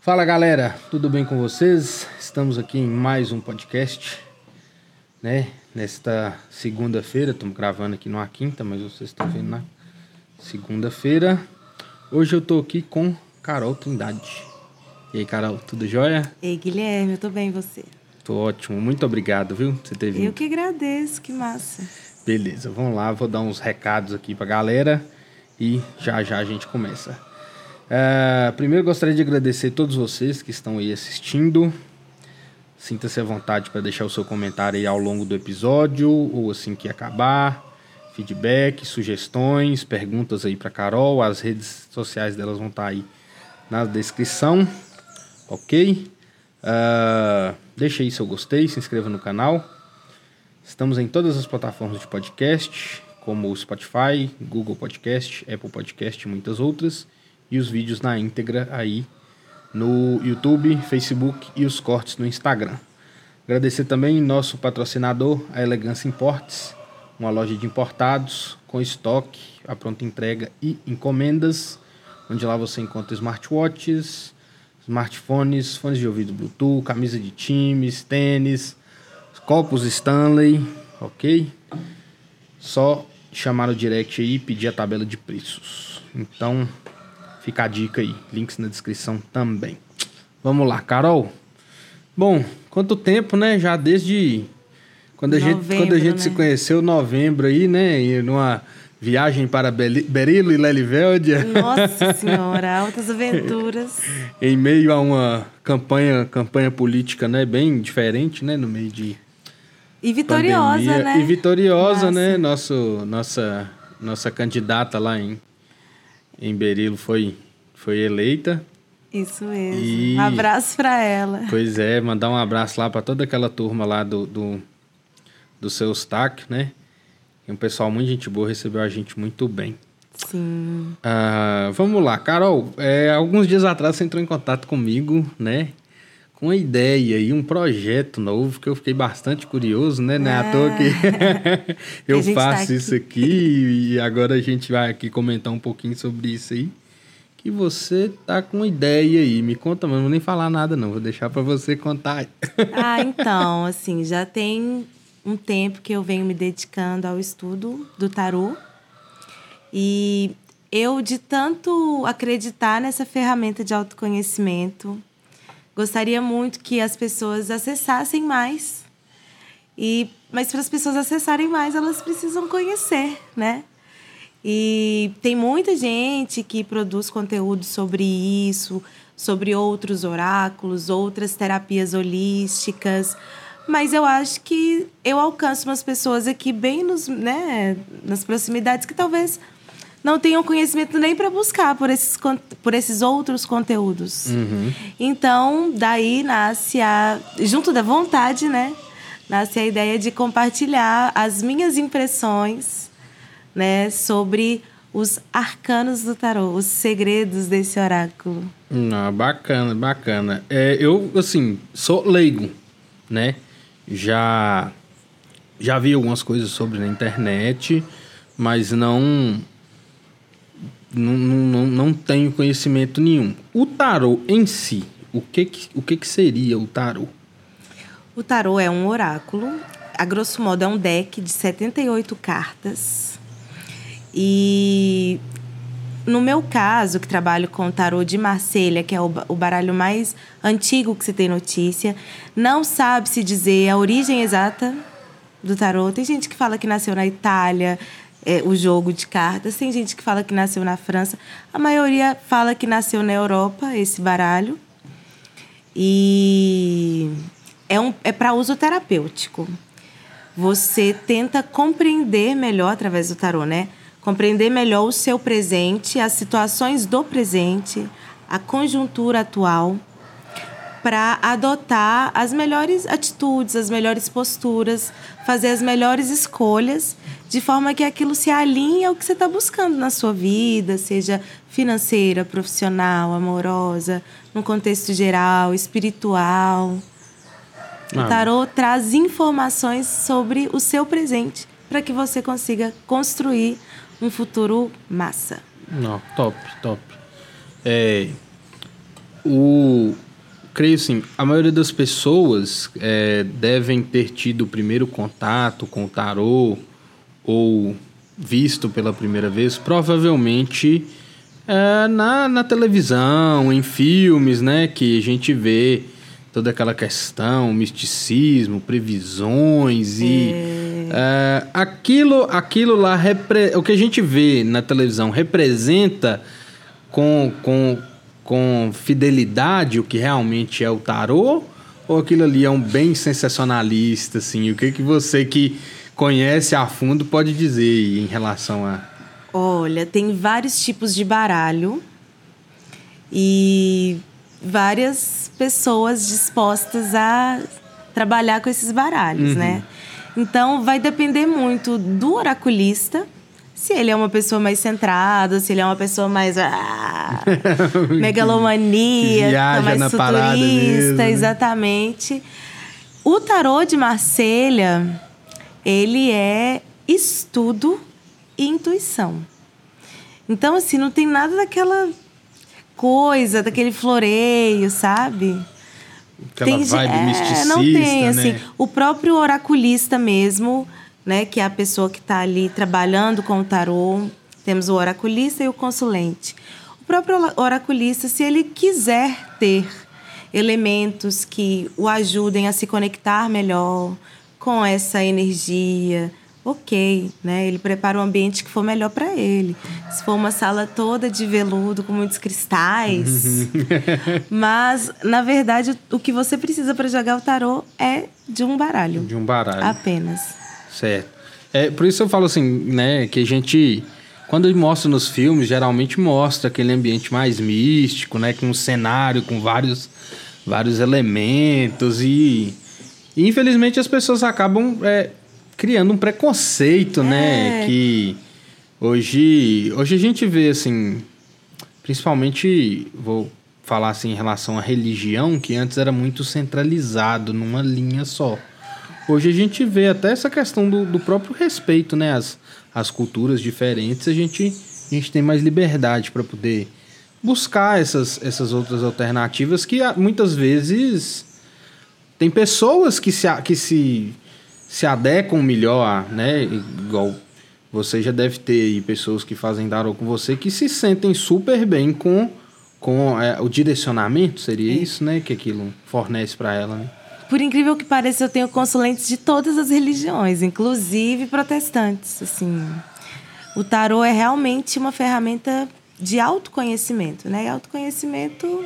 Fala galera, tudo bem com vocês? Estamos aqui em mais um podcast, né? Nesta segunda-feira, estamos gravando aqui numa quinta, mas vocês estão vendo na segunda-feira. Hoje eu tô aqui com Carol Trindade. E aí, Carol, tudo jóia? Ei, Guilherme, eu tô bem, e você? Tô ótimo, muito obrigado, viu? Você ter vindo. Eu que agradeço, que massa. Beleza, vamos lá, vou dar uns recados aqui pra galera e já já a gente começa. É, primeiro gostaria de agradecer a todos vocês que estão aí assistindo. Sinta-se à vontade para deixar o seu comentário aí ao longo do episódio ou assim que acabar. Feedback, sugestões, perguntas aí para Carol. As redes sociais delas vão estar aí na descrição, ok? Uh, deixe aí seu gostei, se inscreva no canal. Estamos em todas as plataformas de podcast, como o Spotify, Google Podcast, Apple Podcast e muitas outras. E os vídeos na íntegra aí no YouTube, Facebook e os cortes no Instagram. Agradecer também nosso patrocinador, a Elegância Importes, uma loja de importados com estoque, a pronta entrega e encomendas, onde lá você encontra smartwatches, smartphones, fones de ouvido Bluetooth, camisa de times, tênis, copos Stanley, ok? Só chamar no direct aí e pedir a tabela de preços. Então, fica a dica aí, links na descrição também. Vamos lá, Carol. Bom, quanto tempo, né? Já desde quando a novembro, gente, quando a gente né? se conheceu, novembro aí, né? E numa viagem para Berilo e Lelivéldia. Nossa senhora, altas aventuras. em meio a uma campanha, campanha política, né? Bem diferente, né? No meio de e vitoriosa, pandemia. né? E vitoriosa, né? Nossa. né? Nosso, nossa, nossa candidata lá em, em Berilo foi, foi eleita. Isso mesmo. E... Um abraço para ela. Pois é, mandar um abraço lá para toda aquela turma lá do, do, do seu stack, né? E um pessoal muito gente boa recebeu a gente muito bem. Sim. Uh, vamos lá, Carol. É, alguns dias atrás você entrou em contato comigo, né? Com uma ideia e um projeto novo que eu fiquei bastante curioso, né? Não é, à toa que é. eu faço tá isso aqui e agora a gente vai aqui comentar um pouquinho sobre isso aí que você tá com uma ideia aí. Me conta, mas não vou nem falar nada não, vou deixar para você contar. ah, então, assim, já tem um tempo que eu venho me dedicando ao estudo do tarô. E eu, de tanto acreditar nessa ferramenta de autoconhecimento, gostaria muito que as pessoas acessassem mais. E, mas para as pessoas acessarem mais, elas precisam conhecer, né? E tem muita gente que produz conteúdo sobre isso, sobre outros oráculos, outras terapias holísticas. Mas eu acho que eu alcanço umas pessoas aqui bem nos, né, nas proximidades que talvez não tenham conhecimento nem para buscar por esses, por esses outros conteúdos. Uhum. Então, daí nasce a. Junto da vontade, né? Nasce a ideia de compartilhar as minhas impressões né, sobre os arcanos do tarô, os segredos desse oráculo. Ah, bacana, bacana. É, eu, assim, sou leigo, né? Já, já vi algumas coisas sobre na internet, mas não, não, não, não tenho conhecimento nenhum. O tarô em si, o que, que, o que, que seria o tarô? O tarô é um oráculo, a grosso modo é um deck de 78 cartas e no meu caso, que trabalho com o tarô de Marselha, que é o, baralho mais antigo que se tem notícia, não sabe se dizer a origem exata do tarô. Tem gente que fala que nasceu na Itália, é, o jogo de cartas. Tem gente que fala que nasceu na França. A maioria fala que nasceu na Europa, esse baralho. E é, um, é para uso terapêutico. Você tenta compreender melhor através do tarô, né? compreender melhor o seu presente, as situações do presente, a conjuntura atual, para adotar as melhores atitudes, as melhores posturas, fazer as melhores escolhas, de forma que aquilo se alinhe ao que você está buscando na sua vida, seja financeira, profissional, amorosa, no contexto geral, espiritual. Ah. O tarô traz informações sobre o seu presente para que você consiga construir um futuro massa. Não, top, top. É, o, creio assim, a maioria das pessoas é, devem ter tido o primeiro contato com o tarô ou visto pela primeira vez, provavelmente é, na, na televisão, em filmes, né? Que a gente vê toda aquela questão, misticismo, previsões e é. é, aquilo, aquilo lá, repre, o que a gente vê na televisão representa com, com, com fidelidade o que realmente é o tarô ou aquilo ali é um bem sensacionalista, assim? O que, que você que conhece a fundo pode dizer em relação a... Olha, tem vários tipos de baralho e várias pessoas dispostas a trabalhar com esses baralhos, uhum. né? Então vai depender muito do oraculista, se ele é uma pessoa mais centrada, se ele é uma pessoa mais ah, megalomania, mais futurista, exatamente. O tarô de Marselha, ele é estudo e intuição. Então, assim, não tem nada daquela coisa, daquele floreio, sabe? Aquela tem, vibe é, misticista, Não tem, né? assim. O próprio oraculista mesmo, né? Que é a pessoa que está ali trabalhando com o tarô. Temos o oraculista e o consulente. O próprio oraculista, se ele quiser ter elementos que o ajudem a se conectar melhor com essa energia, ok, né? Ele prepara o ambiente que for melhor para ele. Se for uma sala toda de veludo com muitos cristais, mas na verdade o que você precisa para jogar o tarô é de um baralho. De um baralho. Apenas. Certo. É por isso eu falo assim, né, que a gente quando mostra nos filmes, geralmente mostra aquele ambiente mais místico, né, com um cenário com vários vários elementos e, e infelizmente as pessoas acabam é, criando um preconceito, né, é. né? Que hoje, hoje a gente vê assim, principalmente vou falar assim em relação à religião, que antes era muito centralizado numa linha só. Hoje a gente vê até essa questão do, do próprio respeito, né? As, as culturas diferentes, a gente, a gente tem mais liberdade para poder buscar essas, essas outras alternativas que muitas vezes tem pessoas que se, que se se adequam melhor, né? Igual você já deve ter aí pessoas que fazem tarot com você que se sentem super bem com, com é, o direcionamento, seria isso, né? Que aquilo fornece para ela, né? Por incrível que pareça, eu tenho consulentes de todas as religiões, inclusive protestantes. Assim, o tarô é realmente uma ferramenta de autoconhecimento, né? E autoconhecimento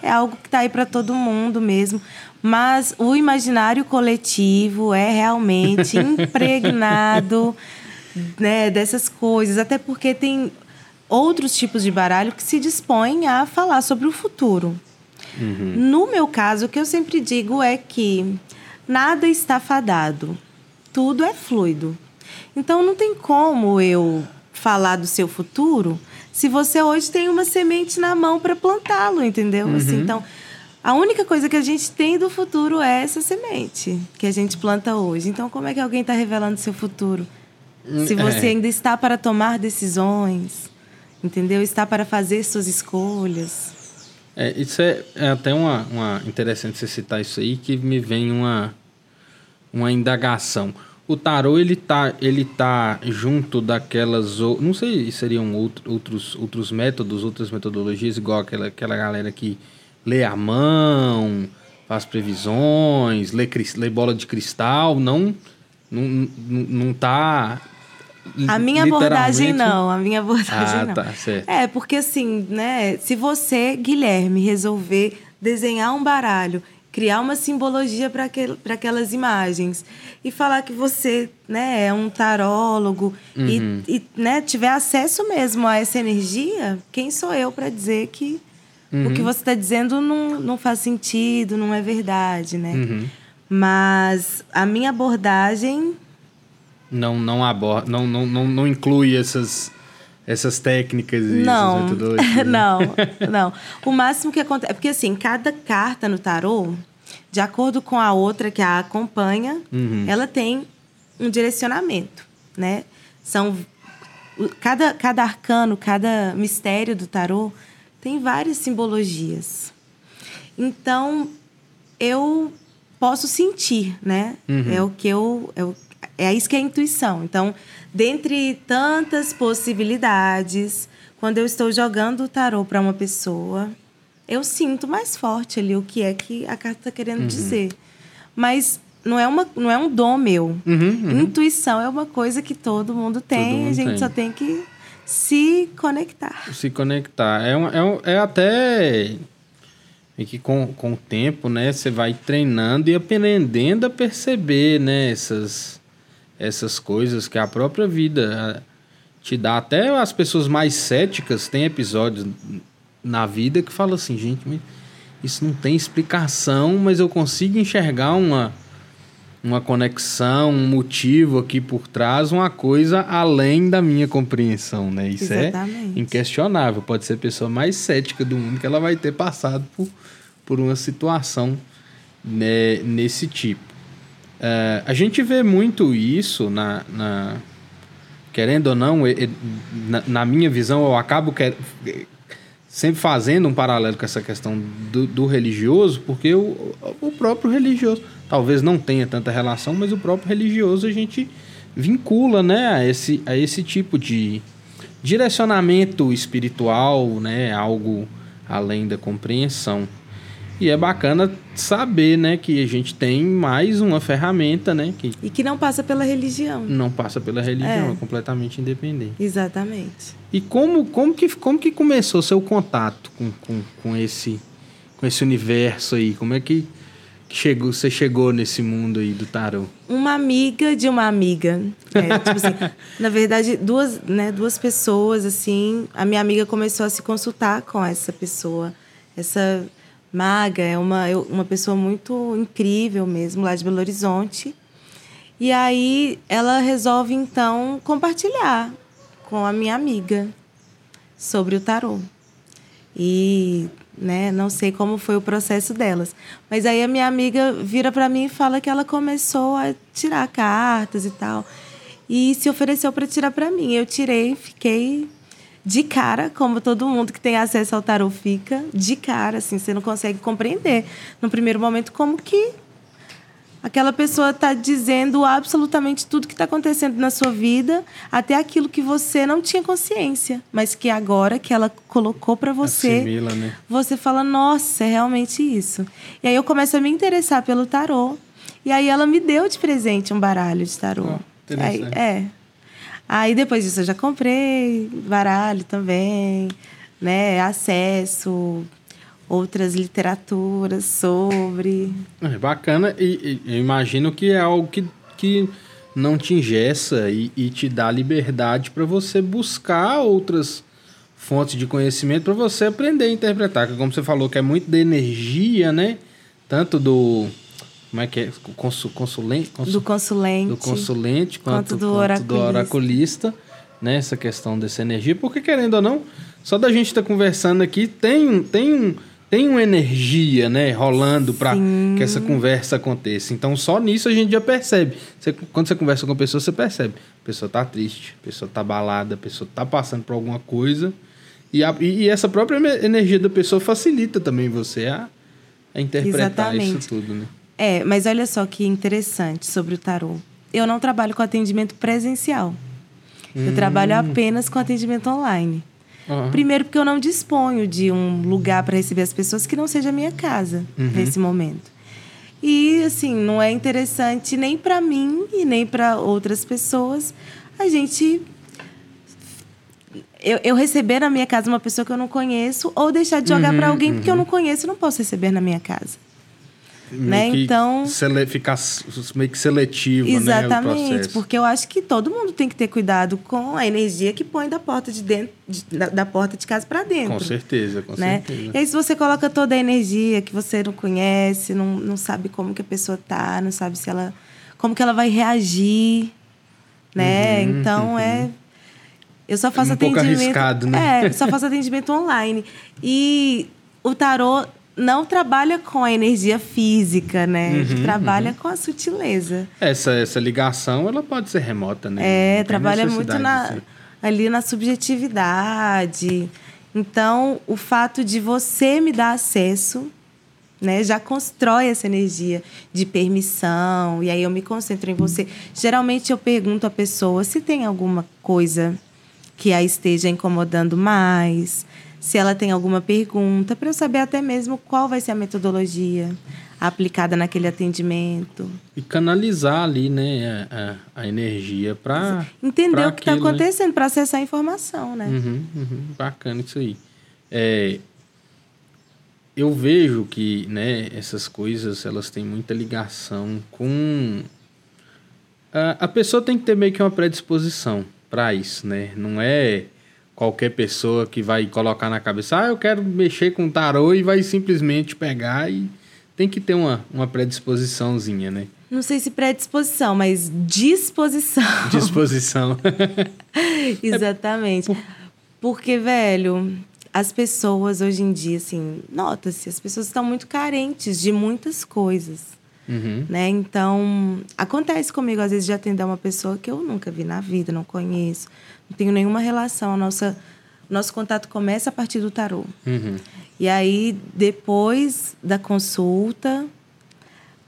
é algo que está aí para todo mundo mesmo. Mas o imaginário coletivo é realmente impregnado né, dessas coisas, até porque tem outros tipos de baralho que se dispõem a falar sobre o futuro. Uhum. No meu caso, o que eu sempre digo é que nada está fadado, tudo é fluido. Então não tem como eu falar do seu futuro se você hoje tem uma semente na mão para plantá-lo, entendeu? Assim, uhum. Assim, então a única coisa que a gente tem do futuro é essa semente que a gente planta hoje. Então, como é que alguém está revelando seu futuro? Se hum, você é. ainda está para tomar decisões, entendeu? Está para fazer suas escolhas. É, isso é, é até uma, uma interessante você citar isso aí, que me vem uma, uma indagação. O tarô ele tá, ele tá junto daquelas, não sei se seriam outros, outros métodos, outras metodologias, igual aquela, aquela galera que lê a mão, faz previsões, lê, lê bola de cristal, não não, não tá a minha abordagem não, a minha abordagem ah, não. Tá, certo. É, porque assim, né, se você, Guilherme, resolver desenhar um baralho, criar uma simbologia para aquel, aquelas imagens e falar que você, né, é um tarólogo uhum. e, e né, tiver acesso mesmo a essa energia, quem sou eu para dizer que Uhum. O que você está dizendo não, não faz sentido, não é verdade, né? Uhum. Mas a minha abordagem. Não, não aborda, não, não, não, não inclui essas, essas técnicas e não, metodologias. Né? não, não. O máximo que acontece. É porque assim, cada carta no tarô, de acordo com a outra que a acompanha, uhum. ela tem um direcionamento, né? São cada, cada arcano, cada mistério do tarô tem várias simbologias. Então, eu posso sentir, né? Uhum. É o que eu. É, o, é isso que é a intuição. Então, dentre tantas possibilidades, quando eu estou jogando o tarô para uma pessoa, eu sinto mais forte ali o que é que a carta está querendo uhum. dizer. Mas não é, uma, não é um dom meu. Uhum, uhum. Intuição é uma coisa que todo mundo tem, todo mundo a gente tem. só tem que se conectar. Se conectar. É, um, é, um, é até e que com, com o tempo, né, você vai treinando e aprendendo a perceber, né, essas, essas coisas que a própria vida te dá. Até as pessoas mais céticas têm episódios na vida que falam assim, gente, isso não tem explicação, mas eu consigo enxergar uma uma conexão, um motivo aqui por trás, uma coisa além da minha compreensão, né? Isso é Exatamente. é inquestionável. Pode ser a pessoa mais cética do mundo que ela vai ter passado por, por uma situação né, nesse tipo. É, a gente vê muito isso na, na querendo ou não, na, na, minha visão, eu acabo quer, sempre fazendo um paralelo com essa questão do, do religioso, porque o, o próprio religioso talvez não tenha tanta relação, mas o próprio religioso a gente vincula, né, a esse, a esse tipo de direcionamento espiritual, né, algo além da compreensão. E é bacana saber, né, que a gente tem mais uma ferramenta, né, que e que não passa pela religião. Não passa pela religião, é, é completamente independente. Exatamente. E como, como que como que começou seu contato com, com, com esse com esse universo aí? Como é que chegou, você chegou nesse mundo aí do tarô? Uma amiga de uma amiga. É, tipo assim, na verdade, duas, né, duas pessoas, assim. A minha amiga começou a se consultar com essa pessoa. Essa maga é uma, uma pessoa muito incrível mesmo, lá de Belo Horizonte. E aí ela resolve, então, compartilhar com a minha amiga sobre o tarô. E né? Não sei como foi o processo delas. Mas aí a minha amiga vira para mim e fala que ela começou a tirar cartas e tal. E se ofereceu para tirar para mim. Eu tirei, fiquei de cara, como todo mundo que tem acesso ao tarot fica, de cara, assim, você não consegue compreender no primeiro momento como que Aquela pessoa está dizendo absolutamente tudo que está acontecendo na sua vida, até aquilo que você não tinha consciência, mas que agora que ela colocou para você, Assimila, né? você fala: nossa, é realmente isso. E aí eu começo a me interessar pelo tarô. E aí ela me deu de presente um baralho de tarô. Oh, aí, é. Aí depois disso eu já comprei baralho também, né? Acesso, outras literaturas sobre. É bacana, e, e eu imagino que é algo que, que não te ingessa e, e te dá liberdade para você buscar outras fontes de conhecimento para você aprender a interpretar. Como você falou, que é muito da energia, né? Tanto do. Como é que é? Consul, consulente, consul, do consulente. Do consulente, quanto, quanto do, quanto oraculista. do oraculista. Né? Essa questão dessa energia. Porque, querendo ou não, só da gente estar tá conversando aqui, tem, tem um tem uma energia, né, rolando para que essa conversa aconteça. Então, só nisso a gente já percebe. Você, quando você conversa com a pessoa, você percebe. A pessoa tá triste, a pessoa tá balada, a pessoa tá passando por alguma coisa. E, a, e essa própria energia da pessoa facilita também você a, a interpretar Exatamente. isso tudo, né? É, mas olha só que interessante sobre o tarô. Eu não trabalho com atendimento presencial. Hum. Eu trabalho hum. apenas com atendimento online. Uhum. Primeiro, porque eu não disponho de um lugar para receber as pessoas que não seja a minha casa uhum. nesse momento. E, assim, não é interessante nem para mim e nem para outras pessoas a gente. Eu, eu, receber na minha casa uma pessoa que eu não conheço ou deixar de jogar uhum, para alguém que eu uhum. não conheço, não posso receber na minha casa né? Então ficar meio que seletivo, exatamente, né, porque eu acho que todo mundo tem que ter cuidado com a energia que põe da porta de dentro, de, da, da, porta de casa para dentro. Com certeza, com né? certeza. E aí se você coloca toda a energia que você não conhece, não, não sabe como que a pessoa tá, não sabe se ela como que ela vai reagir, né? Uhum, então uhum. é eu só faço é um atendimento. Pouco arriscado, né? É, só faço atendimento online. E o tarô não trabalha com a energia física, né? Uhum, a gente trabalha uhum. com a sutileza. Essa, essa ligação, ela pode ser remota, né? É, trabalha muito na, ali na subjetividade. Então, o fato de você me dar acesso, né, já constrói essa energia de permissão, e aí eu me concentro em você. Geralmente eu pergunto à pessoa se tem alguma coisa que a esteja incomodando mais, se ela tem alguma pergunta, para eu saber até mesmo qual vai ser a metodologia aplicada naquele atendimento. E canalizar ali, né, a, a energia para entender pra o que está né? acontecendo, para acessar a informação, né? Uhum, uhum, bacana isso aí. É, eu vejo que, né, essas coisas elas têm muita ligação com a, a pessoa tem que ter meio que uma predisposição para isso, né? Não é qualquer pessoa que vai colocar na cabeça, ah, eu quero mexer com tarô e vai simplesmente pegar e tem que ter uma, uma predisposiçãozinha, né? Não sei se predisposição, mas disposição. Disposição. Exatamente. Porque, velho, as pessoas hoje em dia, assim, nota-se, as pessoas estão muito carentes de muitas coisas. Uhum. Né? Então, acontece comigo, às vezes, de atender uma pessoa que eu nunca vi na vida, não conheço, não tenho nenhuma relação. A nossa, nosso contato começa a partir do tarô. Uhum. E aí, depois da consulta,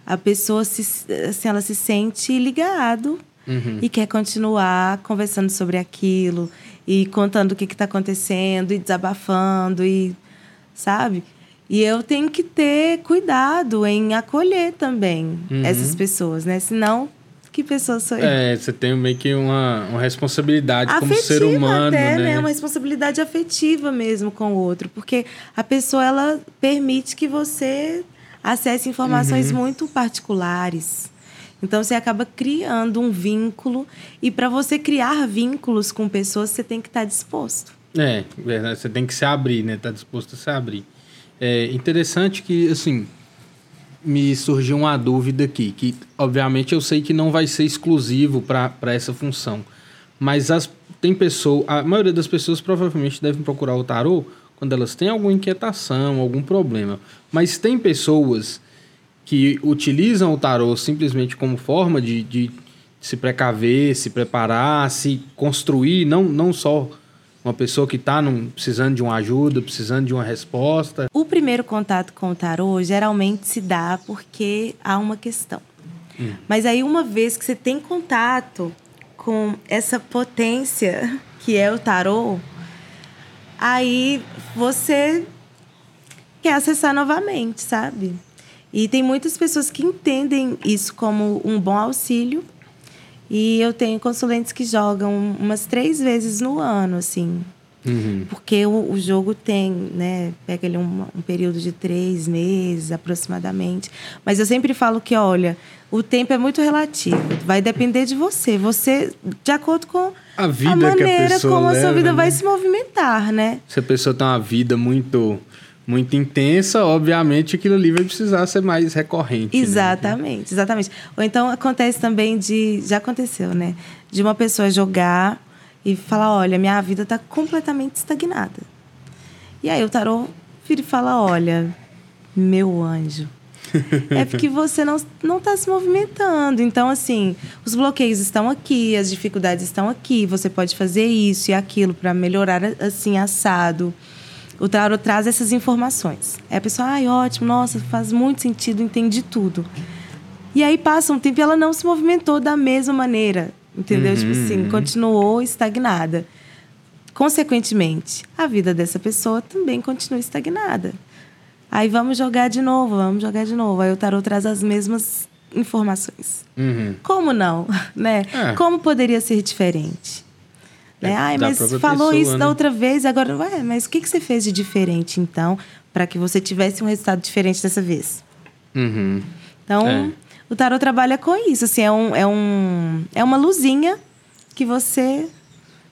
a pessoa se, assim, ela se sente ligado Uhum. e quer continuar conversando sobre aquilo e contando o que está acontecendo e desabafando e sabe e eu tenho que ter cuidado em acolher também Uhum. essas pessoas né senão que pessoa sou eu É, você tem meio que uma, uma responsabilidade como afetiva ser humano, até, né? Uma responsabilidade afetiva mesmo com o outro, porque a pessoa ela permite que você acesse informações Uhum. muito particulares. Então você acaba criando um vínculo e para você criar vínculos com pessoas você tem que estar disposto. É, verdade. Você tem que se abrir, né? Tá disposto a se abrir. É interessante que, assim, me surgiu uma dúvida aqui, que obviamente eu sei que não vai ser exclusivo para essa função, mas as, tem pessoa, a maioria das pessoas provavelmente devem procurar o tarô quando elas têm alguma inquietação, algum problema. Mas tem pessoas que utilizam o tarô simplesmente como forma de, de se precaver, se preparar, se construir, não, não só uma pessoa que está precisando de uma ajuda, precisando de uma resposta. O primeiro contato com o tarô geralmente se dá porque há uma questão. Mas aí, uma vez que você tem contato com essa potência que é o tarô, aí você quer acessar novamente, sabe? E tem muitas pessoas que entendem isso como um bom auxílio. E eu tenho consulentes que jogam umas três vezes no ano, assim. Uhum. Porque o, o jogo tem, né? Pega ali um, um período de três meses aproximadamente. Mas eu sempre falo que, olha, o tempo é muito relativo. Vai depender de você. Você, de acordo com A vida a maneira pessoa como a sua leva, vida né? vai se movimentar, né? Se a pessoa tem uma vida muito muito intensa, obviamente aquilo ali vai precisar ser mais recorrente. né? Exatamente, exatamente. Ou então acontece também de. Já aconteceu, né? De uma pessoa jogar e falar: olha, minha vida está completamente estagnada. E aí o tarô vira e fala: olha, meu anjo. É porque você não não está se movimentando. Então, assim, os bloqueios estão aqui, as dificuldades estão aqui. Você pode fazer isso e aquilo para melhorar, assim, assado. O tarot traz essas informações. Aí a pessoa, ai, ótimo, nossa, faz muito sentido, entendi tudo. E aí passa um tempo e ela não se movimentou da mesma maneira. Entendeu? Tipo assim, continuou estagnada. Consequentemente, a vida dessa pessoa também continua estagnada. Aí vamos jogar de novo, vamos jogar de novo. Aí o tarot traz as mesmas informações. Uhum. Como não? Né? É. Como poderia ser diferente? Né? É, Ai, mas falou pessoa, isso né? da outra vez, agora. Ué, mas o que, que você fez de diferente, então, para que você tivesse um resultado diferente dessa vez? Uhum. Então, É. o tarot trabalha com isso. Assim, é, um, é, um, é uma luzinha que você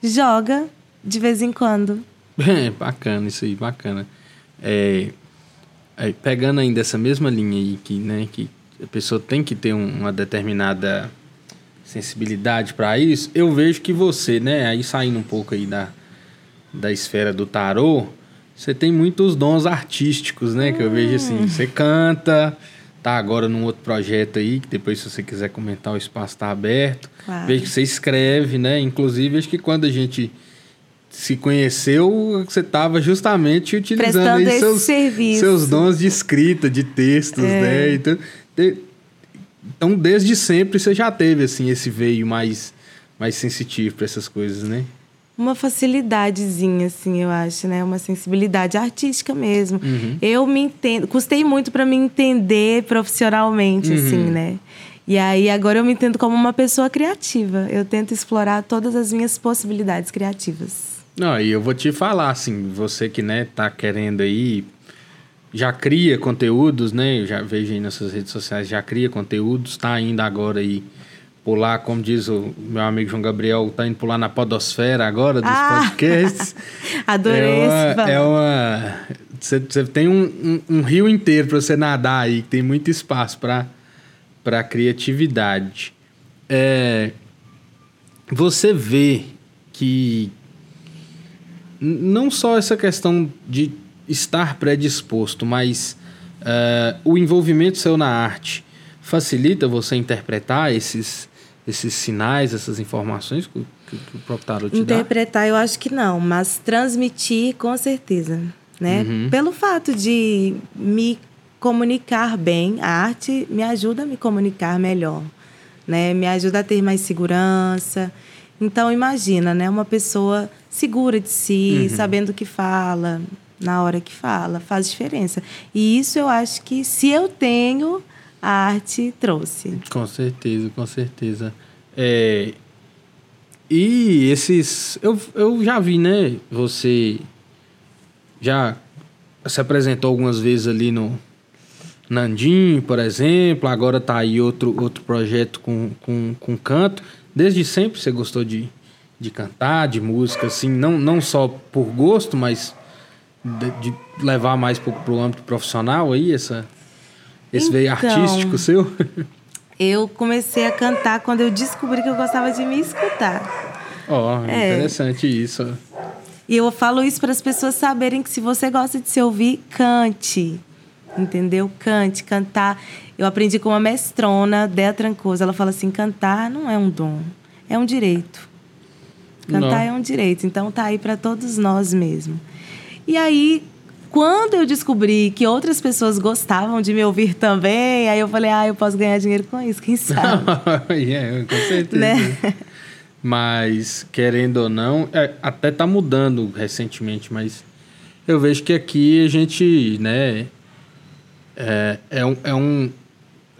joga de vez em quando. É, bacana isso aí, bacana. É, aí, pegando ainda essa mesma linha aí, que, né, que a pessoa tem que ter um- uma determinada sensibilidade para isso, eu vejo que você, né, aí saindo um pouco aí da, da esfera do tarô, você tem muitos dons artísticos, né, que eu vejo assim, você canta, tá agora num outro projeto aí, que depois se você quiser comentar o espaço está aberto. Claro. Vejo que você escreve, né? Inclusive, acho que quando a gente se conheceu, você estava justamente utilizando seus, serviço. seus dons de escrita, de textos, É. né? Então, então, desde sempre você já teve assim esse veio mais mais sensitivo para essas coisas, né? Uma facilidadezinha, assim, eu acho, né? Uma sensibilidade artística mesmo. Uhum. Eu me entendo. Custei muito para me entender profissionalmente, Uhum. assim, né? E aí agora eu me entendo como uma pessoa criativa. Eu tento explorar todas as minhas possibilidades criativas. Não, e eu vou te falar, assim, você que, né, tá querendo aí, já cria conteúdos, né? Eu já vejo aí nas suas redes sociais, já cria conteúdos, tá ainda agora aí pular, como diz o meu amigo João Gabriel, tá indo pular na podosfera agora dos Ah! podcasts. Adorei é esse uma, papo. é uma você, você tem um, um, um rio inteiro para você nadar aí, que tem muito espaço para para criatividade. É, você vê que não só essa questão de estar predisposto, mas é, o envolvimento seu na arte facilita você interpretar esses, esses sinais, essas informações que, o- que, que o próprio tarot te dá? Interpretar, eu acho que não, mas transmitir, com certeza. Né? Uhum. Pelo fato de me comunicar bem, a arte me ajuda a me comunicar melhor. Né? Me ajuda a ter mais segurança. Então, imagina, né? Uma pessoa segura de si, Uhum. sabendo o que fala, na hora que fala, faz diferença. E isso eu acho que, se eu tenho, a arte trouxe. Com certeza, com certeza. É, e esses. Eu, eu já vi, né? Você já se apresentou algumas vezes ali no Nandim, por exemplo. Agora tá aí outro, outro projeto com, com, com canto. Desde sempre você gostou de, de cantar, de música, assim, não, não só por gosto, mas de, de levar mais pro, pro âmbito profissional aí, essa, esse veio Então, artístico seu? Eu comecei a cantar quando eu descobri que eu gostava de me escutar. Ó, É. interessante isso. E eu falo isso para as pessoas saberem que se você gosta de se ouvir, cante. Entendeu? Cante, cantar. Eu aprendi com uma mestrona, Dea Trancoso. Ela fala assim: cantar não é um dom, é um direito. Cantar Não. é um direito. Então tá aí para todos nós mesmo. E aí, quando eu descobri que outras pessoas gostavam de me ouvir também, aí eu falei: ah, eu posso ganhar dinheiro com isso, quem sabe? é, com certeza. Né? Mas, querendo ou não, é, até tá mudando recentemente, mas eu vejo que aqui a gente, né, é, é, um, é um...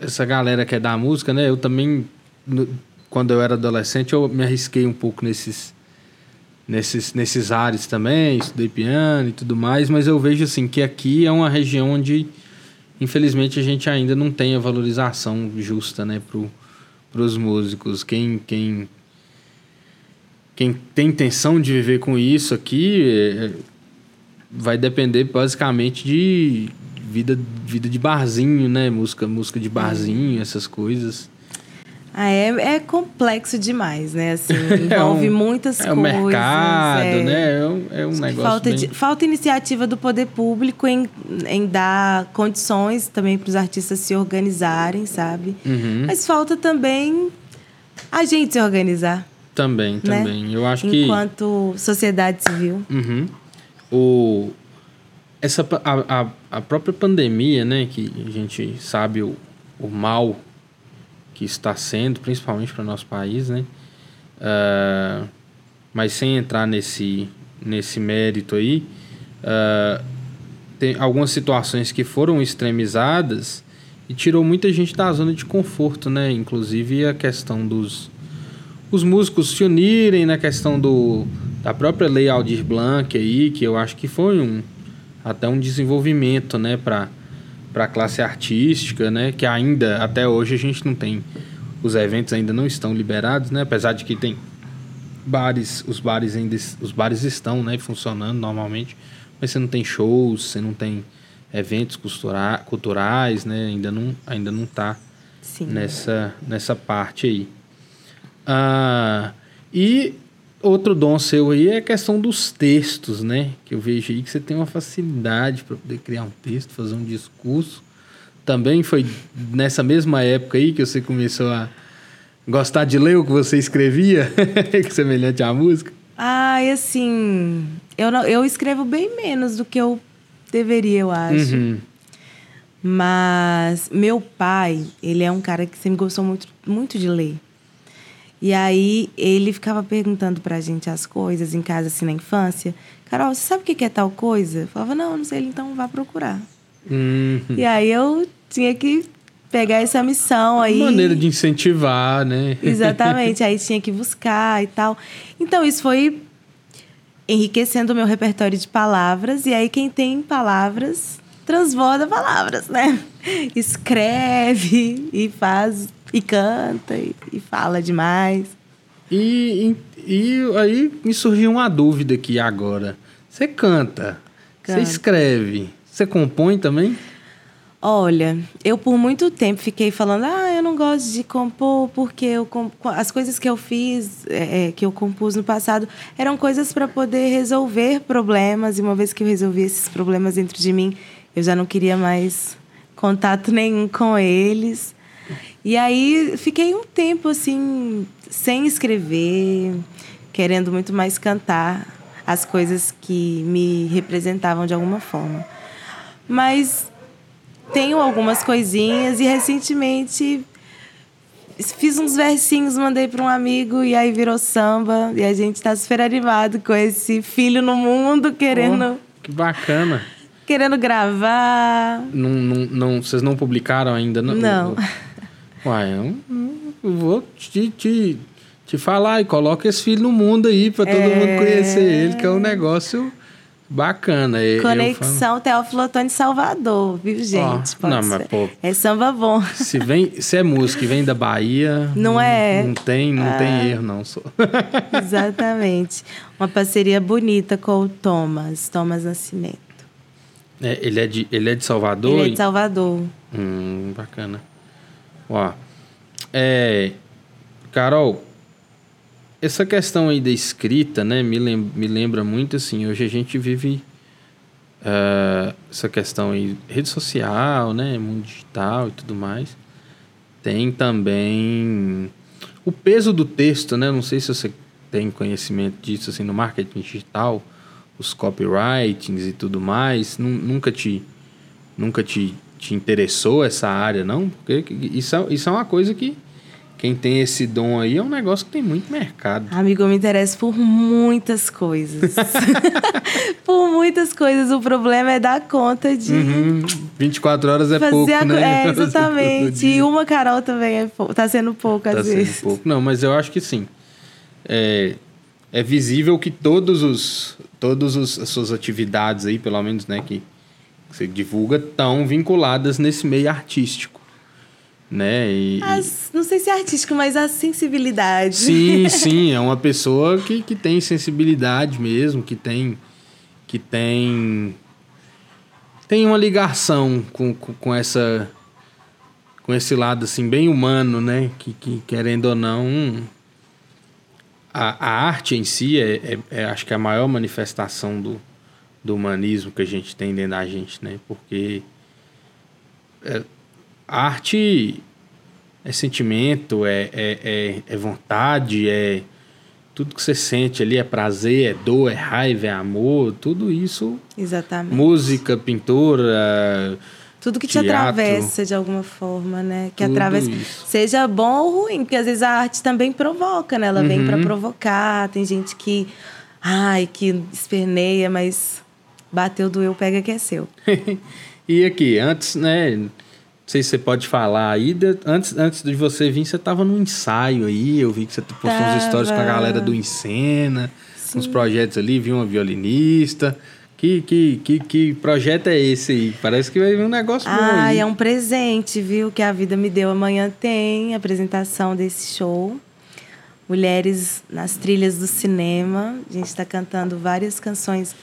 Essa galera que é da música, né, eu também, no- quando eu era adolescente, eu me arrisquei um pouco nesses, nesses, nesses ares também, estudei piano e tudo mais, mas eu vejo, assim, que aqui é uma região onde, infelizmente, a gente ainda não tem a valorização justa, né, pro, pros músicos. Quem... quem quem tem intenção de viver com isso aqui é, vai depender basicamente de vida, vida de barzinho, né? Música, música de barzinho, essas coisas. Ah, é, é complexo demais, né? Assim, envolve um- muitas É o coisas. mercado, é. né? É um, é um negócio falta, bem... de- falta iniciativa do poder público em, em dar condições também para os artistas se organizarem, sabe? Uhum. Mas falta também a gente se organizar, Também, né? também. Eu acho que... enquanto sociedade civil. Uhum. O, essa, a, a, a própria pandemia, né, que a gente sabe o, o mal que está sendo, principalmente para o nosso país, né? Ah, mas sem entrar nesse, nesse mérito aí, ah, tem algumas situações que foram extremizadas e tirou muita gente da zona de conforto, né? Inclusive a questão dos os músicos se unirem na questão do, da própria lei Aldir Blanc aí, que eu acho que foi um até um desenvolvimento, né, para para a classe artística, né, que ainda até hoje a gente não tem os eventos ainda não estão liberados, né, apesar de que tem bares, os bares ainda os bares estão, né, funcionando normalmente, mas você não tem shows, você não tem eventos cultura, culturais, né, ainda não ainda não tá Sim. nessa, nessa parte aí. Ah, e outro dom seu aí é a questão dos textos, né? Que eu vejo aí que você tem uma facilidade para poder criar um texto, fazer um discurso, também foi nessa mesma época aí que você começou a gostar de ler o que você escrevia, semelhante à música? Ah, e assim, eu, não, eu escrevo bem menos do que eu deveria, eu acho. Uhum. Mas meu pai, ele é um cara que sempre gostou muito, muito de ler. E aí ele ficava perguntando pra gente as coisas em casa, assim, na infância. Carol, você sabe o que é tal coisa? Eu falava, não, não sei, então vá procurar. Uhum. E aí eu tinha que pegar essa missão aí. Maneira de incentivar, né? Exatamente, aí tinha que buscar e tal. Então isso foi enriquecendo o meu repertório de palavras. E aí quem tem palavras transborda palavras, né? Escreve e faz e canta e, e fala demais. E, e, e, aí me surgiu uma dúvida aqui agora. Você canta, canta. você escreve, você compõe também? Olha, eu por muito tempo fiquei falando, ah, eu não gosto de compor porque eu, as coisas que eu fiz, é, é, que eu compus no passado, eram coisas para poder resolver problemas. E uma vez que eu resolvi esses problemas dentro de mim, eu já não queria mais contato nenhum com eles. E aí fiquei um tempo assim, sem escrever, querendo muito mais cantar as coisas que me representavam de alguma forma. Mas tenho algumas coisinhas e recentemente fiz uns versinhos, mandei para um amigo e aí virou samba. E a gente está super animado com esse filho no mundo querendo. Oh, que bacana! Querendo gravar. Não, não, não, vocês não publicaram ainda? Não. não. Uai, eu, eu vou te, te, te falar e coloca esse filho no mundo aí para todo é... mundo conhecer ele, que é um negócio bacana. Conexão Teófilo Salvador, viu, gente? Oh, não, mas, pô, é samba bom. Se, vem, se é música e vem da Bahia. Não, não é? Não tem, não ah, tem erro, não. Sou. Exatamente. Uma parceria bonita com o Thomas, Thomas Nascimento. É, ele, é de, ele é de Salvador? Ele é de Salvador. Hum, bacana. Ó, é, Carol, essa questão aí da escrita, né, me, lem me lembra muito assim, hoje a gente vive uh, essa questão aí, rede social, né, mundo digital e tudo mais. Tem também o peso do texto, né, não sei se você tem conhecimento disso, assim, no marketing digital, os copywritings e tudo mais, nunca te, nunca te te interessou essa área, não? Porque isso é, isso é uma coisa que quem tem esse dom aí é um negócio que tem muito mercado. Amigo, eu me interesso por muitas coisas. por muitas coisas. O problema é dar conta de. Uhum. 24 horas é pouco, a... né? É, exatamente. e uma Carol também é pou... tá sendo pouco, tá às vezes. Pouco. Não, mas eu acho que sim. É, é visível que todos os. Todas as suas atividades aí, pelo menos, né, que você divulga estão vinculadas nesse meio artístico. Né? E, As, não sei se é artístico, mas a sensibilidade. Sim, sim, é uma pessoa que, que tem sensibilidade mesmo, que tem que tem tem uma ligação com, com, com essa com esse lado assim bem humano, né? Que, que querendo ou não a, a arte em si é, é, é acho que é a maior manifestação do, do humanismo que a gente tem dentro da gente, né? Porque é, arte é sentimento, é, é, é, é, vontade, é tudo que você sente ali, é prazer, é dor, é raiva, é amor, tudo isso. Exatamente. Música, pintura. Tudo que teatro, te atravessa de alguma forma, né? Que atravessa. Isso. Seja bom ou ruim, porque às vezes a arte também provoca, né? Ela uhum. vem para provocar. Tem gente que. Ai, que esperneia, mas Bateu, doeu, pega que é seu. e aqui, antes, né? Não sei se você pode falar aí. Antes, antes de você vir, você estava no ensaio aí. Eu vi que você postou tava. uns stories com a galera do Encena, Sim. uns projetos ali, vi uma violinista. Que, que, que, que projeto é esse aí? Parece que vai vir um negócio ah, bom. Ah, é um presente, viu? Que a vida me deu. Amanhã tem apresentação desse show. Mulheres nas trilhas do cinema. A gente está cantando várias canções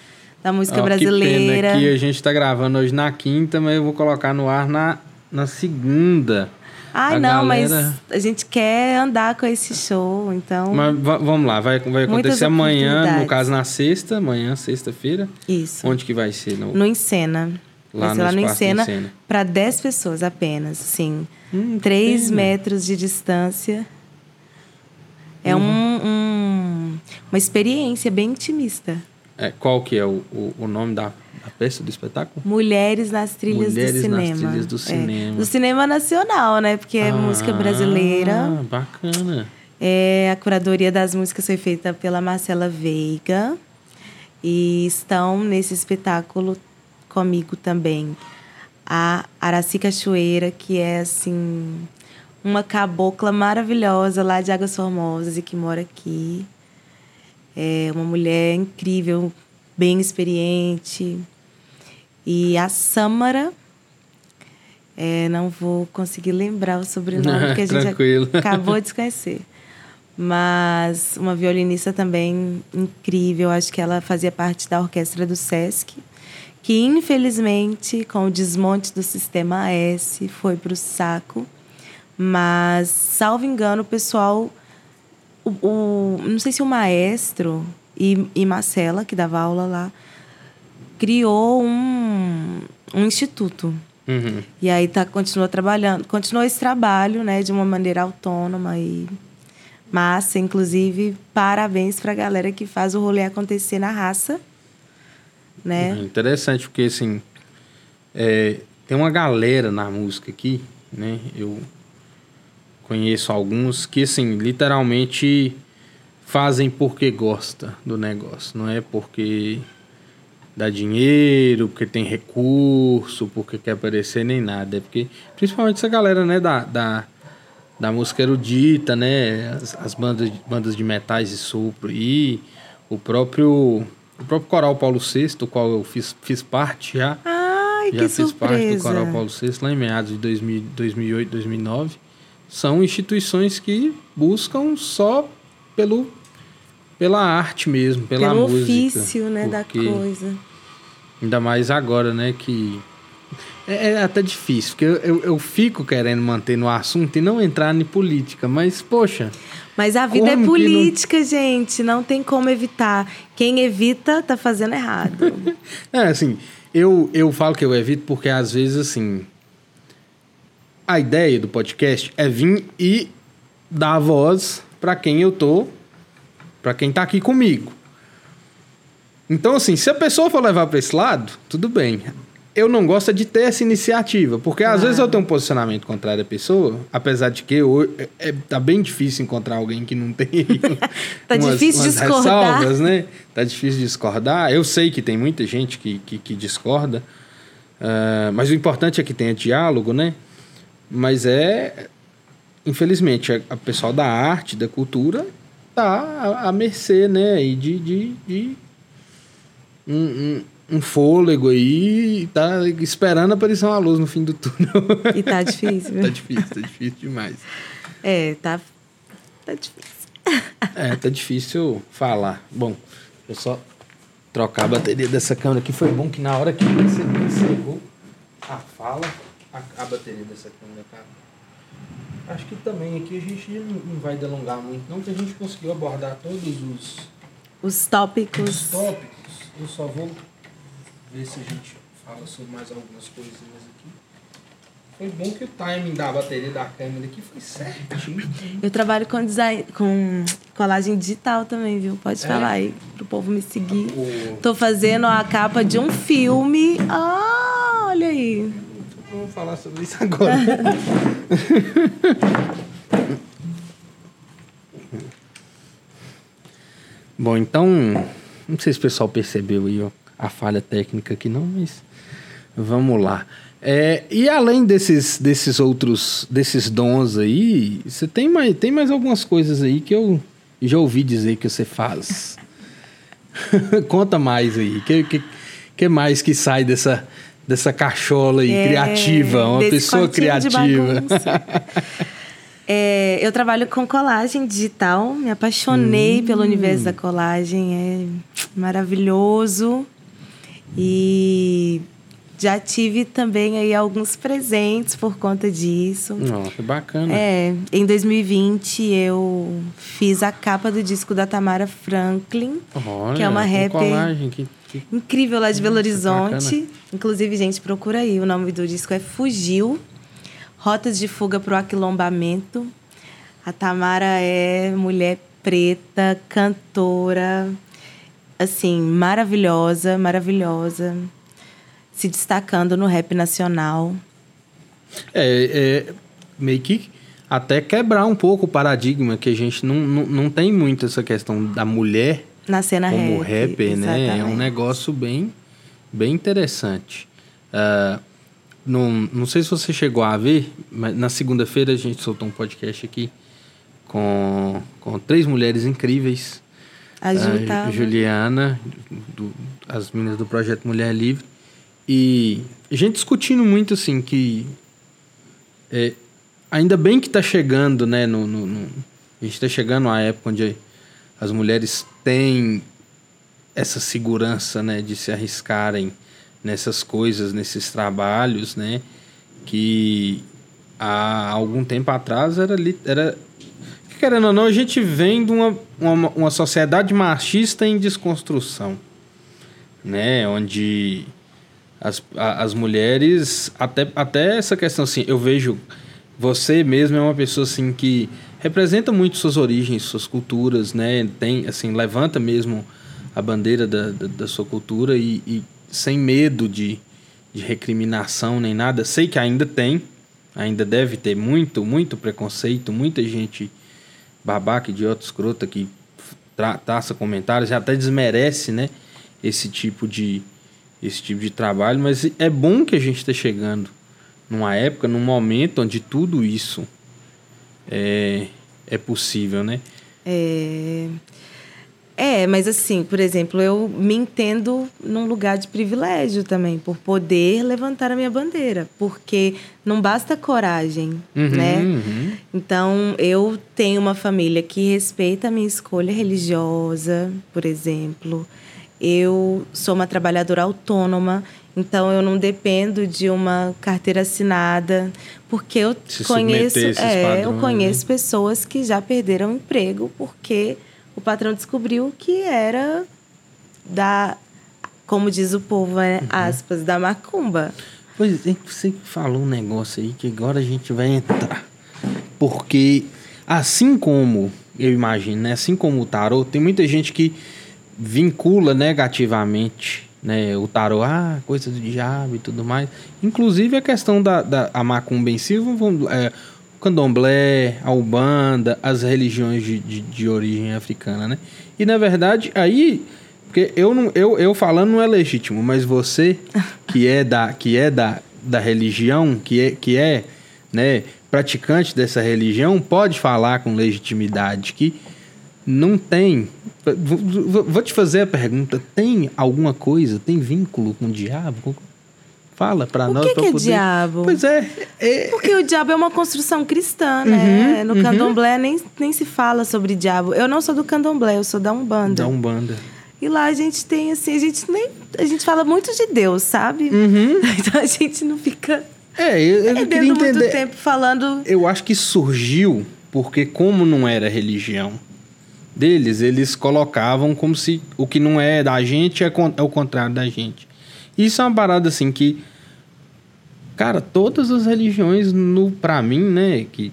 da música oh, brasileira. Que, pena que a gente está gravando hoje na quinta, mas eu vou colocar no ar na, na segunda. Ai, a não, galera... mas a gente quer andar com esse show, então. Mas vamos lá, vai, vai acontecer amanhã, no caso na sexta, amanhã, sexta-feira. Isso. Onde que vai ser? No, no Encena. Lá Vai ser no lá no Encena, Encena. para 10 pessoas apenas, assim. Hum, que 3 pena. metros de distância. É Uhum. um, um- uma experiência bem intimista. É, qual que é o, o, o nome da, da peça do espetáculo? Mulheres nas trilhas Mulheres do nas cinema. trilhas do É, cinema. do cinema nacional, né? Porque é música brasileira. Ah, bacana. É, a curadoria das músicas foi feita pela Marcela Veiga. E estão nesse espetáculo comigo também a Araci Cachoeira, que é assim uma cabocla maravilhosa lá de Águas Formosas e que mora aqui. É uma mulher incrível, bem experiente. E a Sâmara, é, não vou conseguir lembrar o sobrenome, porque a gente Tranquilo. acabou de conhecer. Mas uma violinista também incrível, acho que ela fazia parte da orquestra do SESC, que infelizmente, com o desmonte do sistema S, foi para o saco. Mas, salvo engano, o pessoal. O, o- não sei se o maestro e, e Marcela, que dava aula lá, criou um, um instituto. Uhum. E aí tá, continua trabalhando, continua esse trabalho, né, de uma maneira autônoma e massa. Inclusive, parabéns pra galera que faz o rolê acontecer na raça. É Né? interessante, porque assim, é, tem uma galera na música aqui, né? Eu conheço alguns que, assim, literalmente fazem porque gosta do negócio, não é porque dá dinheiro, porque tem recurso, porque quer aparecer, nem nada. É porque, principalmente essa galera, né, da, da, da música erudita, né, as, as bandas, bandas de metais e sopro e o próprio, o próprio Coral Paulo VI, do qual eu fiz, fiz parte já. Ai, já que fiz parte do surpresa. Coral Paulo VI lá em meados de 2000, 2008, 2009. São instituições que buscam só pelo, pela arte mesmo, pela Pelo música. ofício, né, da coisa. Ainda mais agora, né, que... É, é até difícil, porque eu, eu, eu fico querendo manter no assunto e não entrar em política, mas, poxa... Mas a vida é que não- política, gente. Não tem como evitar. Quem evita, tá fazendo errado. É, assim, eu, eu falo que eu evito porque às vezes, assim, a ideia do podcast é vir e dar voz para quem eu tô, para quem tá aqui comigo. Então, assim, se a pessoa for levar para esse lado, tudo bem. Eu não gosto é de ter essa iniciativa, porque às vezes eu tenho um posicionamento contrário à pessoa, apesar de que hoje é, é- tá bem difícil encontrar alguém que não tem Tá difícil discordar. ressalvas, né? Tá difícil discordar. Eu sei que tem muita gente que, que, que discorda, ah, mas o importante é que tenha diálogo, né? Mas é, infelizmente, a, a pessoal da arte, da cultura, tá à, mercê, né? E de, de, de um, um, um fôlego aí, tá esperando aparecer uma luz no fim do túnel. E tá difícil. tá difícil, tá difícil demais. É, tá, tá difícil. É, tá difícil falar. Bom, deixa eu só trocar a bateria dessa câmera aqui. Foi bom que na hora que você encerrou a fala, a, a bateria dessa câmera acaba. Acho que também aqui a gente não, vai delongar muito, não, porque a gente conseguiu abordar todos os, Os os tópicos. tópicos. Eu só vou ver se a gente fala sobre mais algumas coisinhas aqui. Foi bom que o timing da bateria da câmera aqui foi certinho. Eu trabalho com design, com colagem digital também, viu? Pode É? falar aí pro povo me seguir. O- Tô fazendo a capa de um filme. Ah, olha aí. Vamos falar sobre isso agora. Bom, então, não sei se o pessoal percebeu aí ó, a falha técnica aqui não, mas vamos lá. É, e além desses, desses outros, desses dons aí, você tem mais, tem mais algumas coisas aí que eu já ouvi dizer que você faz. Conta mais aí. Que, que, que mais que sai dessa, dessa cachola aí, É, criativa? Uma pessoa criativa. É, eu trabalho com colagem digital, me apaixonei Hum. pelo universo da colagem, é maravilhoso. E já tive também aí alguns presentes por conta disso. Nossa, bacana. É, em 2020 eu fiz a capa do disco da Tamara Franklin, Olha, que é uma rapper. colagem, que, Que... Incrível lá de Belo Horizonte. Bacana. Inclusive, gente, procura aí. O nome do disco é Fugiu. Rotas de fuga para o aquilombamento. A Tamara é mulher preta, cantora, assim, maravilhosa, maravilhosa, se destacando no rap nacional. É, é meio que até quebrar um pouco o paradigma que a gente não, não, não tem muito essa questão da mulher na cena como rap, rapper, né? É um negócio bem, bem interessante. Uh, não, não sei se você chegou a ver, mas na segunda-feira a gente soltou um podcast aqui com, com três mulheres incríveis. A, a Juliana, do, as meninas do projeto Mulher Livre. E a gente discutindo muito assim que é, ainda bem que está chegando, né? No, no, no a gente está chegando à época onde as mulheres têm essa segurança, né, de se arriscarem nessas coisas, nesses trabalhos, né, que há algum tempo atrás era, era querendo ou não, a gente vem de uma, uma, uma sociedade machista em desconstrução, né? Onde as, as mulheres, até, até essa questão assim, eu vejo você mesmo é uma pessoa assim que representa muito suas origens, suas culturas, né? Tem, assim, levanta mesmo a bandeira da, da, da sua cultura e, e, sem medo de, de recriminação nem nada. Sei que ainda tem, ainda deve ter muito, muito preconceito, muita gente babaca, idiota, escrota que traça comentários e até desmerece, né? Esse tipo de esse tipo de trabalho, mas é bom que a gente esteja chegando numa época, num momento onde tudo isso é, é possível, né? É, é, mas assim, por exemplo, eu me entendo num lugar de privilégio também, por poder levantar a minha bandeira, porque não basta coragem, uhum, né? Uhum. Então, eu tenho uma família que respeita a minha escolha religiosa, por exemplo. Eu sou uma trabalhadora autônoma, então eu não dependo de uma carteira assinada, porque eu Se conheço, é, padrões, eu conheço né? pessoas que já perderam o emprego porque o patrão descobriu que era da, como diz o povo, né? Uhum. aspas, da macumba. Pois é, você falou um negócio aí que agora a gente vai entrar. Porque, assim como, eu imagino, né? Assim como o tarô, tem muita gente que vincula negativamente né, o tarô, ah, coisa do diabo e tudo mais. Inclusive a questão da, da a macumba em si, vamos, é, candomblé, a ubanda, as religiões de, de, de, origem africana, né? E na verdade, aí, porque eu, não, eu, eu falando não é legítimo, mas você que é da, que é da, da religião, que é, que é né, praticante dessa religião, pode falar com legitimidade que não tem. Vou te fazer a pergunta: tem alguma coisa, tem vínculo com o diabo? Fala para nós. O que, que é poder... diabo? Pois é, é, Porque o diabo é uma construção cristã, né? Uhum, no uhum. candomblé nem, nem se fala sobre diabo. Eu não sou do candomblé, eu sou da Umbanda. Da Umbanda. E lá a gente tem, assim, a gente nem. A gente fala muito de Deus, sabe? Uhum. Então a gente não fica. É, eu, eu queria entender. muito tempo falando. Eu acho que surgiu porque, como não era religião deles, eles colocavam como se o que não é da gente é, é o contrário da gente. Isso é uma parada assim que. Cara, todas as religiões, no para mim, né? Que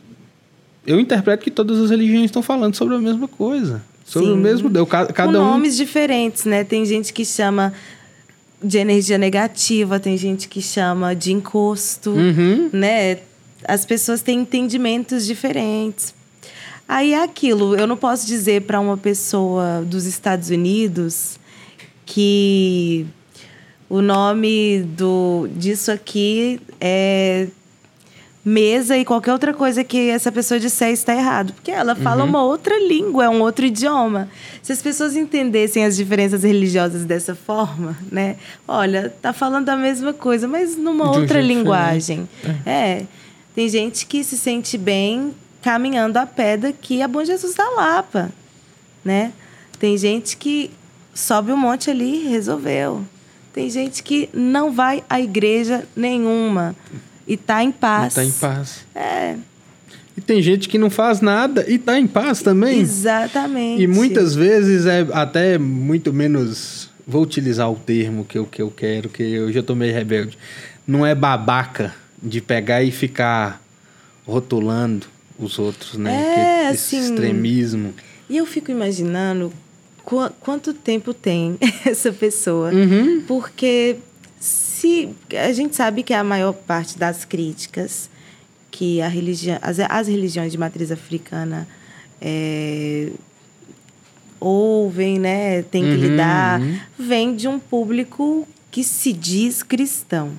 eu interpreto que todas as religiões estão falando sobre a mesma coisa. Sobre Sim. o mesmo Deus. Cada, Com um... nomes diferentes, né? Tem gente que chama de energia negativa, tem gente que chama de encosto, uhum. né? As pessoas têm entendimentos diferentes. Aí é aquilo, eu não posso dizer para uma pessoa dos Estados Unidos que o nome do, disso aqui é mesa e qualquer outra coisa que essa pessoa disser está errado. Porque ela fala uhum. uma outra língua, é um outro idioma. Se as pessoas entendessem as diferenças religiosas dessa forma, né? Olha, tá falando a mesma coisa, mas numa outra linguagem. É. é. Tem gente que se sente bem caminhando a pé daqui a Bom Jesus da Lapa, né? Tem gente que sobe um monte ali e resolveu. Tem gente que não vai à igreja nenhuma e está em paz. Está em paz. É. E tem gente que não faz nada e está em paz também. Exatamente. E muitas vezes é até muito menos vou utilizar o termo que eu, que eu quero, que eu já tô meio rebelde. Não é babaca de pegar e ficar rotulando os outros, né? É, que, esse assim, extremismo. E eu fico imaginando qu quanto tempo tem essa pessoa. Uhum. Porque se a gente sabe que a maior parte das críticas que a religião, as, as religiões de matriz africana é, ouvem, né, tem que Uhum, lidar, uhum. vem de um público que se diz cristão.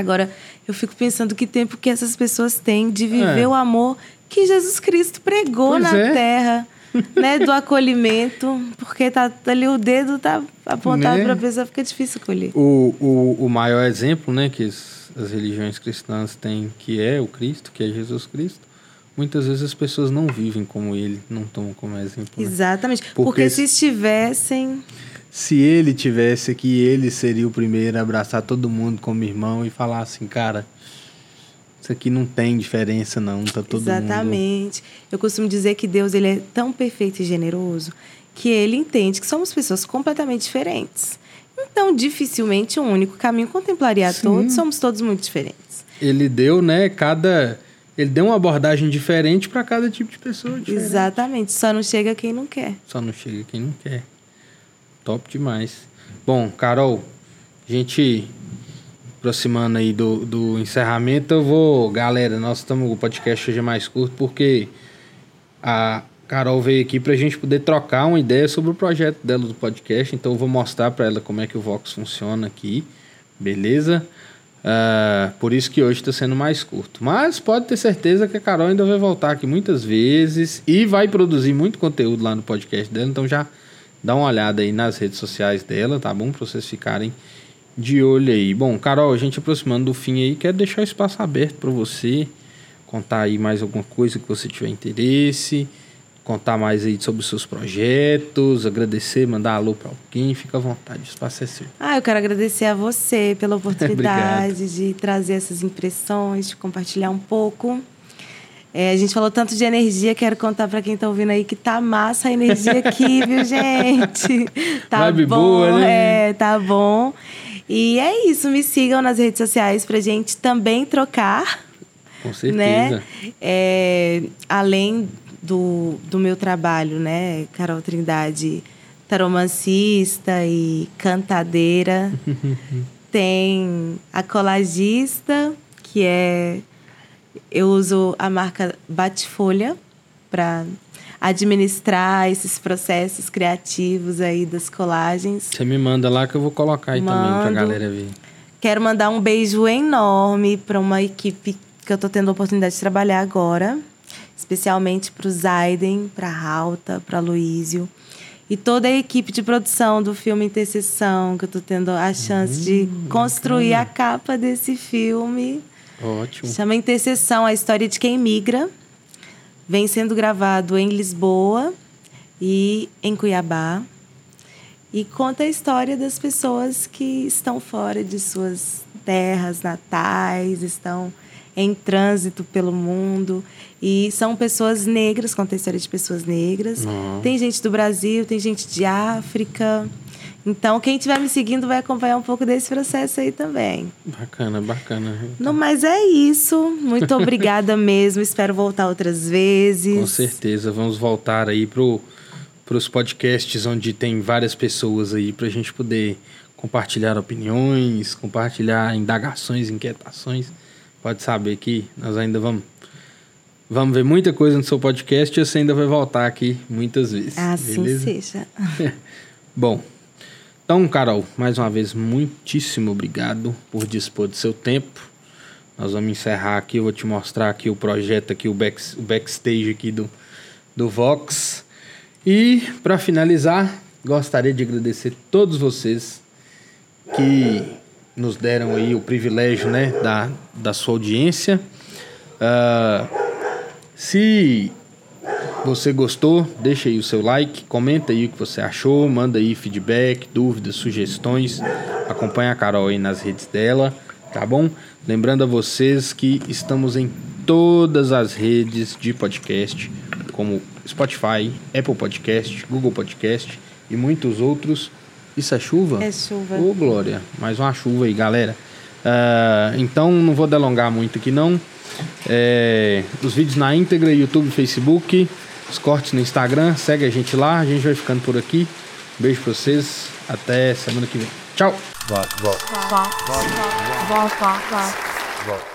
Agora, eu fico pensando que tempo que essas pessoas têm de viver É. o amor que Jesus Cristo pregou Pois na é. terra, né, do acolhimento, porque tá ali o dedo tá apontado Né? para a pessoa, fica difícil colher. O, o, o maior exemplo, né, que as, as religiões cristãs têm, que é o Cristo, que é Jesus Cristo, muitas vezes as pessoas não vivem como ele, não tomam como exemplo. né? Exatamente. Porque Porque, se- se estivessem. Se ele tivesse aqui, ele seria o primeiro a abraçar todo mundo como irmão e falar assim, cara, isso aqui não tem diferença não, tá todo mundo... Exatamente. Eu costumo dizer que Deus ele é tão perfeito e generoso que ele entende que somos pessoas completamente diferentes. Então, dificilmente um único caminho contemplaria a Sim. todos, somos todos muito diferentes. Ele deu, né, cada... Ele deu uma abordagem diferente para cada tipo de pessoa. diferente. Exatamente. Só não chega quem não quer. Só não chega quem não quer. Top demais. Bom, Carol, a gente aproximando aí do, do encerramento, eu vou. Galera, nós estamos. O podcast hoje é mais curto porque a Carol veio aqui pra gente poder trocar uma ideia sobre o projeto dela do podcast. Então eu vou mostrar pra ela como é que o Vox funciona aqui. Beleza? Ah, por isso que hoje está sendo mais curto. Mas pode ter certeza que a Carol ainda vai voltar aqui muitas vezes e vai produzir muito conteúdo lá no podcast dela. Então já dá uma olhada aí nas redes sociais dela, tá bom? Para vocês ficarem de olho aí. Bom, Carol, a gente aproximando do fim aí, quero deixar o espaço aberto para você contar aí mais alguma coisa que você tiver interesse, contar mais aí sobre os seus projetos, agradecer, mandar alô para alguém, fica à vontade, o espaço é seu. Ah, eu quero agradecer a você pela oportunidade de trazer essas impressões, de compartilhar um pouco. É, a gente falou tanto de energia, quero contar para quem tá ouvindo aí que tá massa a energia aqui, viu, gente? Tá Vibe bom, boa, né? é, tá bom. E é isso, me sigam nas redes sociais pra gente também trocar, Com certeza. né? É, além do, do meu trabalho, né, Carol Trindade, taromancista e cantadeira, tem a colagista, que é eu uso a marca Bate-Folha para administrar esses processos criativos aí das colagens. Você me manda lá que eu vou colocar aí também pra Mando. galera ver. Quero mandar um beijo enorme para uma equipe que eu tô tendo a oportunidade de trabalhar agora, especialmente para o Zaiden, para Rauta, para Luísio e toda a equipe de produção do filme Intercessão, que eu tô tendo a chance de construir a capa desse filme. Ótimo. Chama Intercessão, a história de quem migra. Vem sendo gravado em Lisboa e em Cuiabá. E conta a história das pessoas que estão fora de suas terras natais, estão em trânsito pelo mundo. E são pessoas negras, conta a história de pessoas negras. Nossa. Tem gente do Brasil, tem gente de África. Então, quem estiver me seguindo vai acompanhar um pouco desse processo aí também. Bacana, bacana. Não, mas é isso. Muito obrigada mesmo. Espero voltar outras vezes. Com certeza. Vamos voltar aí pro, pros podcasts onde tem várias pessoas aí pra gente poder compartilhar opiniões, compartilhar indagações, inquietações. Pode saber que nós ainda vamos vamos ver muita coisa no seu podcast e você ainda vai voltar aqui muitas vezes. Assim beleza? seja. Bom, então, Carol, mais uma vez, muitíssimo obrigado por dispor do seu tempo. Nós vamos encerrar aqui, eu vou te mostrar aqui o projeto, aqui o, back, o backstage aqui do, do Vox. E, para finalizar, gostaria de agradecer todos vocês que nos deram aí o privilégio né, da, da sua audiência. Ah, se você gostou, deixa aí o seu like, comenta aí o que você achou, manda aí feedback, dúvidas, sugestões. Acompanha a Carol aí nas redes dela, tá bom? Lembrando a vocês que estamos em todas as redes de podcast, como Spotify, Apple Podcast, Google Podcast e muitos outros. Isso é chuva? É chuva. Ô, Glória, mais uma chuva aí, galera. Uh, então, não vou delongar muito aqui, não. É, os vídeos na íntegra, YouTube, Facebook, os cortes no Instagram. Segue a gente lá. A gente vai ficando por aqui. Beijo pra vocês. Até semana que vem. Tchau. Volta, volta. Volta, volta, volta. volta.